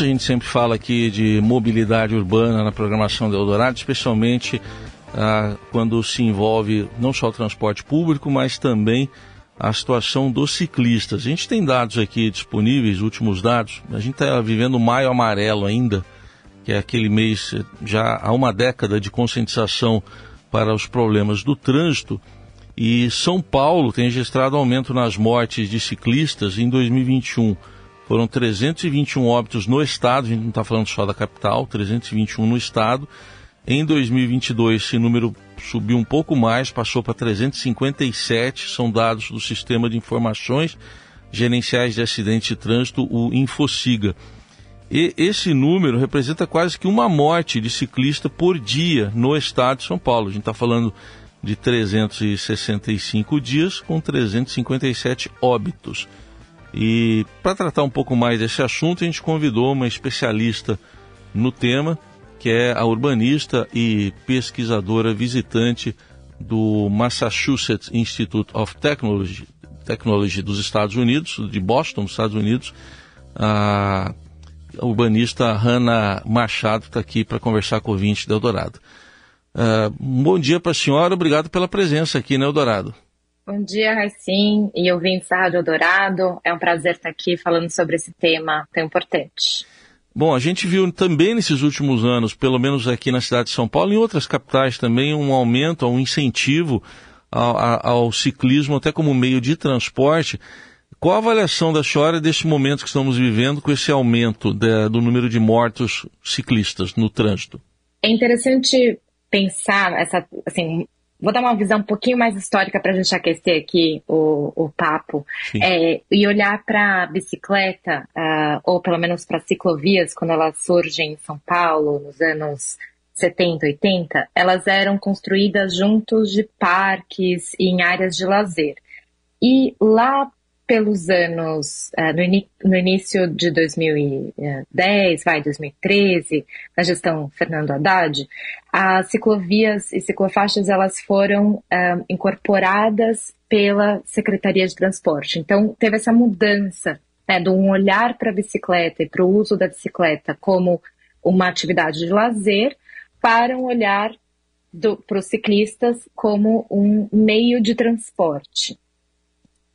A gente sempre fala aqui de mobilidade urbana na programação do Eldorado, especialmente ah, quando se envolve não só o transporte público, mas também a situação dos ciclistas. A gente tem dados aqui disponíveis, últimos dados. A gente está vivendo maio amarelo ainda, que é aquele mês já há uma década de conscientização para os problemas do trânsito. E São Paulo tem registrado aumento nas mortes de ciclistas em 2021 foram 321 óbitos no estado, a gente não está falando só da capital, 321 no estado. Em 2022, esse número subiu um pouco mais, passou para 357, são dados do Sistema de Informações Gerenciais de Acidentes de Trânsito, o Infociga. E esse número representa quase que uma morte de ciclista por dia no estado de São Paulo. A gente está falando de 365 dias com 357 óbitos. E para tratar um pouco mais desse assunto, a gente convidou uma especialista no tema, que é a urbanista e pesquisadora visitante do Massachusetts Institute of Technology, Technology dos Estados Unidos, de Boston, dos Estados Unidos, a urbanista Hannah Machado está aqui para conversar com o ouvinte do Eldorado. Uh, bom dia para a senhora, obrigado pela presença aqui no Eldorado. Bom dia, Raicim e ouvintes da Rádio Dourado. É um prazer estar aqui falando sobre esse tema tão importante. Bom, a gente viu também nesses últimos anos, pelo menos aqui na cidade de São Paulo e em outras capitais também, um aumento, um incentivo ao, ao ciclismo até como meio de transporte. Qual a avaliação da senhora deste momento que estamos vivendo com esse aumento de, do número de mortos ciclistas no trânsito? É interessante pensar essa, assim, Vou dar uma visão um pouquinho mais histórica para a gente aquecer aqui o, o papo é, e olhar para a bicicleta, uh, ou pelo menos para ciclovias, quando elas surgem em São Paulo, nos anos 70, 80, elas eram construídas juntos de parques e em áreas de lazer. E lá pelos anos, uh, no, início de 2010, vai, 2013, na gestão Fernando Haddad, as ciclovias e ciclofaixas elas foram uh, incorporadas pela Secretaria de Transporte. Então, teve essa mudança né, de um olhar para a bicicleta e para o uso da bicicleta como uma atividade de lazer para um olhar para os ciclistas como um meio de transporte.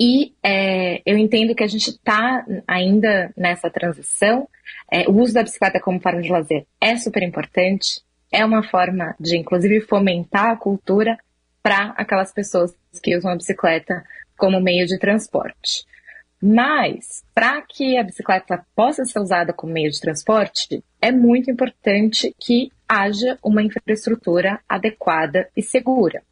E é, eu entendo que a gente está ainda nessa transição. É, o uso da bicicleta como forma de lazer é super importante, é uma forma de, inclusive, fomentar a cultura para aquelas pessoas que usam a bicicleta como meio de transporte. Mas, para que a bicicleta possa ser usada como meio de transporte, é muito importante que haja uma infraestrutura adequada e segura.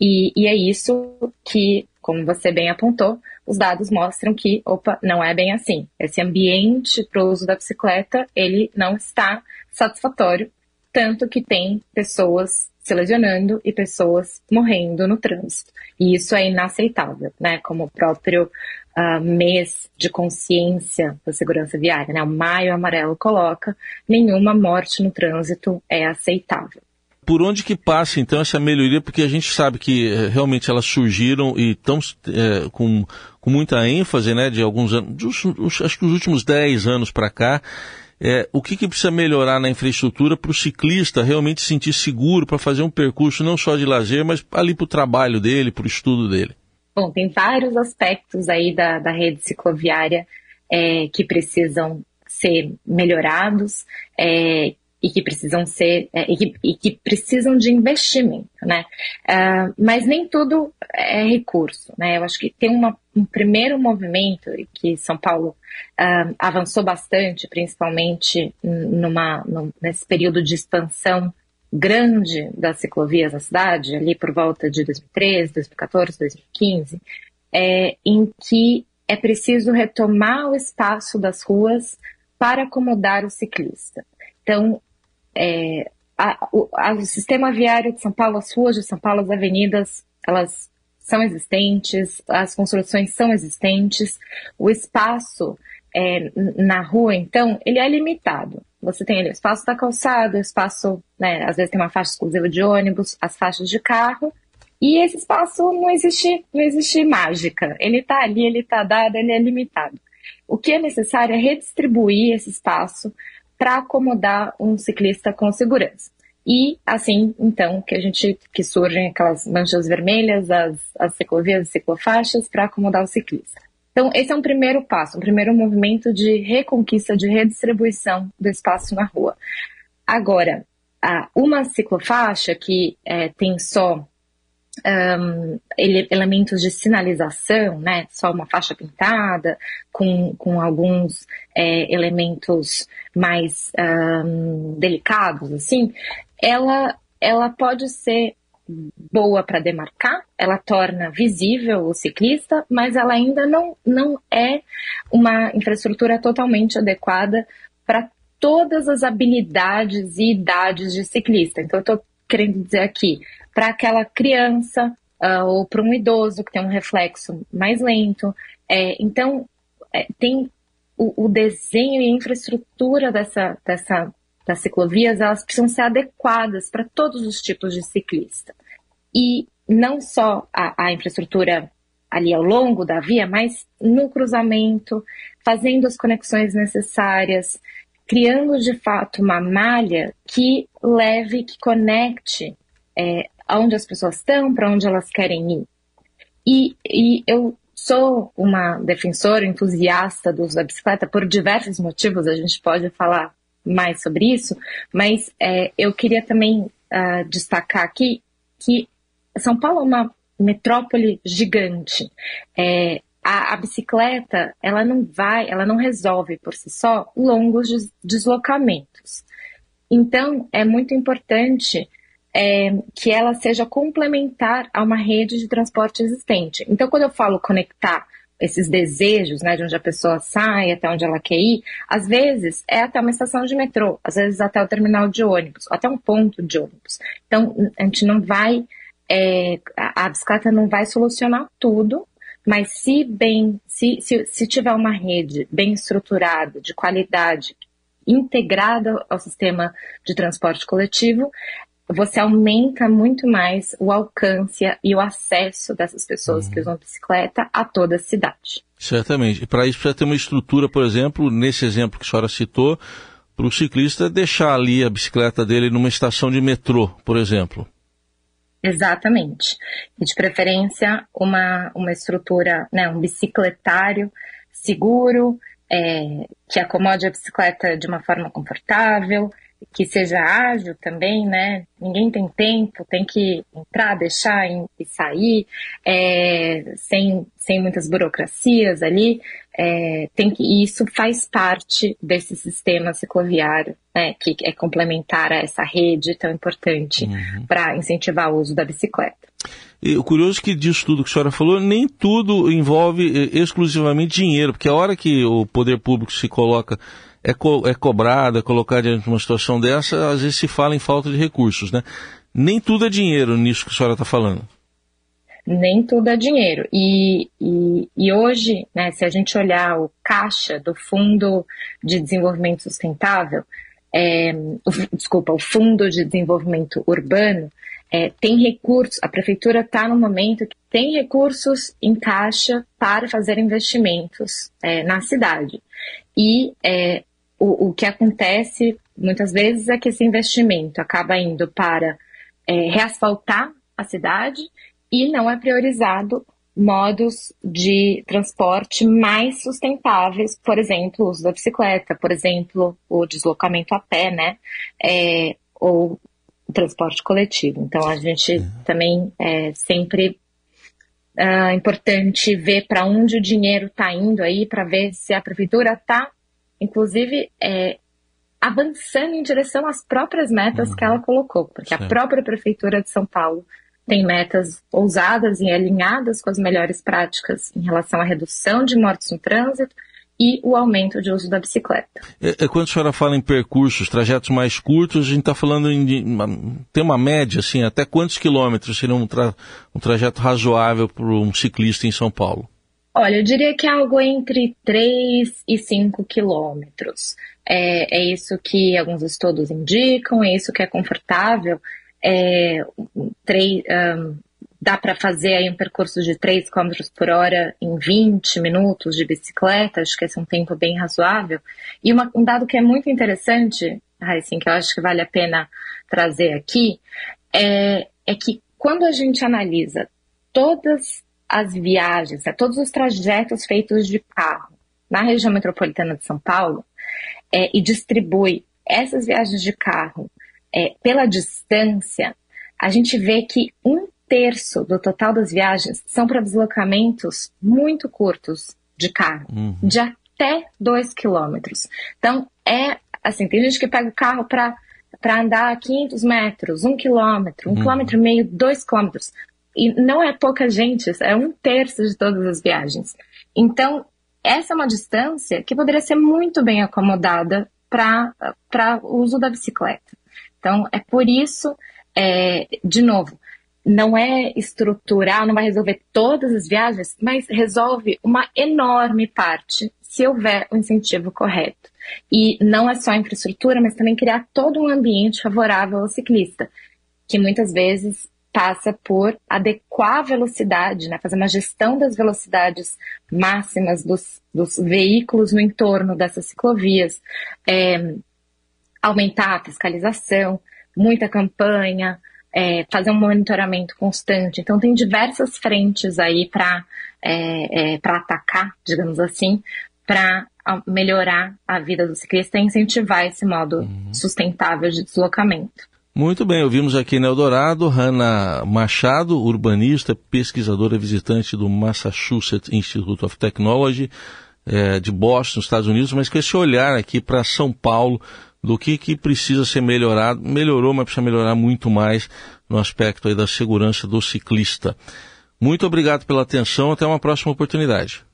E, e é isso que como você bem apontou, os dados mostram que, opa, não é bem assim. Esse ambiente para o uso da bicicleta, ele não está satisfatório, tanto que tem pessoas se lesionando e pessoas morrendo no trânsito. E isso é inaceitável, né? Como o próprio uh, mês de consciência da segurança viária, né? O Maio Amarelo coloca, nenhuma morte no trânsito é aceitável por onde que passa então essa melhoria? Porque a gente sabe que eh, realmente elas surgiram e estão é, com, com muita ênfase, né, de alguns anos, dos, acho que os últimos 10 anos para cá. É, o que, que, precisa melhorar na infraestrutura para o ciclista realmente se sentir seguro para fazer um percurso não só de lazer, mas ali para o trabalho dele, para o estudo dele? Bom, tem vários aspectos aí da, da rede cicloviária é, que precisam ser melhorados, é, e que precisam ser é, e, que, e, que, precisam de investimento, né? Uh, mas nem tudo é recurso, né? Eu acho que tem uma, um primeiro movimento que São Paulo uh, avançou bastante, principalmente numa, num, nesse período de expansão grande das ciclovias na cidade, ali por volta de 2013, 2014, 2015, é, em que é preciso retomar o espaço das ruas para acomodar o ciclista. Então, é, a, o, a, o sistema viário de São Paulo, as ruas de São Paulo, as avenidas, elas são existentes, as construções são existentes, o espaço é, na rua, então, ele é limitado. Você tem ali o espaço da calçada, o espaço, né, às vezes tem uma faixa exclusiva de ônibus, as faixas de carro, e esse espaço não existe, não existe mágica. Ele está ali, ele está dado, ele é limitado. o que é necessário é redistribuir esse espaço para acomodar um ciclista com segurança. E assim, então, que a gente que surgem aquelas manchas vermelhas, as, as ciclovias e ciclofaixas para acomodar o ciclista. Então, esse é um primeiro passo, um primeiro movimento de reconquista, de redistribuição do espaço na rua. Agora, uma ciclofaixa que é, tem só um, ele, elementos de sinalização, né? Só uma faixa pintada, com, com alguns é, elementos mais um, delicados, assim, ela, ela pode ser boa para demarcar, ela torna visível o ciclista, mas ela ainda não, não é uma infraestrutura totalmente adequada para todas as habilidades e idades de ciclista. Então, eu estou querendo dizer aqui, para aquela criança uh, ou para um idoso que tem um reflexo mais lento. É, então, é, tem o, o, desenho e a infraestrutura dessa, dessa, das ciclovias, elas precisam ser adequadas para todos os tipos de ciclista. E não só a, a infraestrutura ali ao longo da via, mas no cruzamento, fazendo as conexões necessárias, criando de fato uma malha que leve, que conecte é, aonde as pessoas estão, para onde elas querem ir. E, e eu sou uma defensora, entusiasta do uso da bicicleta por diversos motivos, a gente pode falar mais sobre isso, mas é, eu queria também uh, destacar aqui que São Paulo é uma metrópole gigante. É, a, a, bicicleta, ela não vai, ela não resolve por si só longos des deslocamentos. Então, é muito importante é, que ela seja complementar a uma rede de transporte existente. Então, quando eu falo conectar esses desejos, né, de onde a pessoa sai até onde ela quer ir, às vezes é até uma estação de metrô, às vezes até o terminal de ônibus, até um ponto de ônibus. Então, a gente não vai, é, a bicicleta não vai solucionar tudo, mas se bem, se, se, se tiver uma rede bem estruturada, de qualidade, integrada ao sistema de transporte coletivo, você aumenta muito mais o alcance e o acesso dessas pessoas uhum. que usam bicicleta a toda a cidade. Certamente. E para isso precisa ter uma estrutura, por exemplo, nesse exemplo que a senhora citou, para o ciclista deixar ali a bicicleta dele numa estação de metrô, por exemplo. Exatamente. E de preferência uma, uma estrutura, né, um bicicletário seguro, é, que acomode a bicicleta de uma forma confortável, que seja ágil também, né? Ninguém tem tempo, tem que entrar, deixar e sair, é, sem, sem muitas burocracias ali. É, tem que, e isso faz parte desse sistema cicloviário, né? Que é complementar a essa rede tão importante uhum. para incentivar o uso da bicicleta. E o curioso é que disso tudo que a senhora falou, nem tudo envolve eh, exclusivamente dinheiro, porque a hora que o poder público se coloca é, co é cobrada, é colocada diante de uma situação dessa, às vezes se fala em falta de recursos, né? Nem tudo é dinheiro nisso que a senhora está falando. Nem tudo é dinheiro. E, e, e hoje, né, se a gente olhar o caixa do Fundo de Desenvolvimento Sustentável, é, o, desculpa, o Fundo de Desenvolvimento Urbano, é, tem recursos, a prefeitura está no momento que tem recursos em caixa para fazer investimentos é, na cidade. E é, o, o que acontece muitas vezes é que esse investimento acaba indo para é, reasfaltar a cidade e não é priorizado modos de transporte mais sustentáveis, por exemplo, o uso da bicicleta, por exemplo, o deslocamento a pé, né? É, ou o transporte coletivo. Então a gente uhum. também é sempre uh, importante ver para onde o dinheiro está indo aí, para ver se a prefeitura está inclusive é, avançando em direção às próprias metas uhum. que ela colocou, porque a própria Prefeitura de São Paulo tem metas ousadas e alinhadas com as melhores práticas em relação à redução de mortes no trânsito e o aumento de uso da bicicleta. É, é, quando a senhora fala em percursos, trajetos mais curtos, a gente está falando em tem uma média, assim, até quantos quilômetros seria um, tra, um trajeto razoável para um ciclista em São Paulo? Olha, eu diria que é algo entre 3 e 5 quilômetros. É, é isso que alguns estudos indicam, é isso que é confortável. É, 3, um, dá para fazer aí um percurso de 3 km por hora em 20 minutos de bicicleta, acho que esse é um tempo bem razoável. E uma, um dado que é muito interessante, assim, que eu acho que vale a pena trazer aqui, é, é que quando a gente analisa todas as viagens, né, todos os trajetos feitos de carro na região metropolitana de São Paulo é, e distribui essas viagens de carro é, pela distância, a gente vê que um terço do total das viagens são para deslocamentos muito curtos de carro, uhum. de até 2 quilômetros. Então, é assim, tem gente que pega o carro para andar 500 metros, um quilômetro, um uhum. quilômetro e meio, dois quilômetros. E não é pouca gente, é um terço de todas as viagens. Então, essa é uma distância que poderia ser muito bem acomodada para o uso da bicicleta. Então, é por isso, é, de novo, não é estrutural, não vai resolver todas as viagens, mas resolve uma enorme parte se houver o incentivo correto. E não é só infraestrutura, mas também criar todo um ambiente favorável ao ciclista, que muitas vezes passa por adequar a velocidade, né, fazer uma gestão das velocidades máximas dos, dos veículos no entorno dessas ciclovias, é, aumentar a fiscalização, muita campanha, é, fazer um monitoramento constante. Então, tem diversas frentes aí para é, é, atacar, digamos assim, para melhorar a vida do ciclista e incentivar esse modo uhum. sustentável de deslocamento. Muito bem, ouvimos aqui na Eldorado, Hanna Machado, urbanista, pesquisadora visitante do Massachusetts Institute of Technology, é, de Boston, Estados Unidos, mas com esse olhar aqui para São Paulo, do que, que precisa ser melhorado. Melhorou, mas precisa melhorar muito mais no aspecto aí da segurança do ciclista. Muito obrigado pela atenção, até uma próxima oportunidade.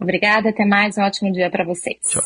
Obrigada, até mais, um ótimo dia para vocês. Tchau.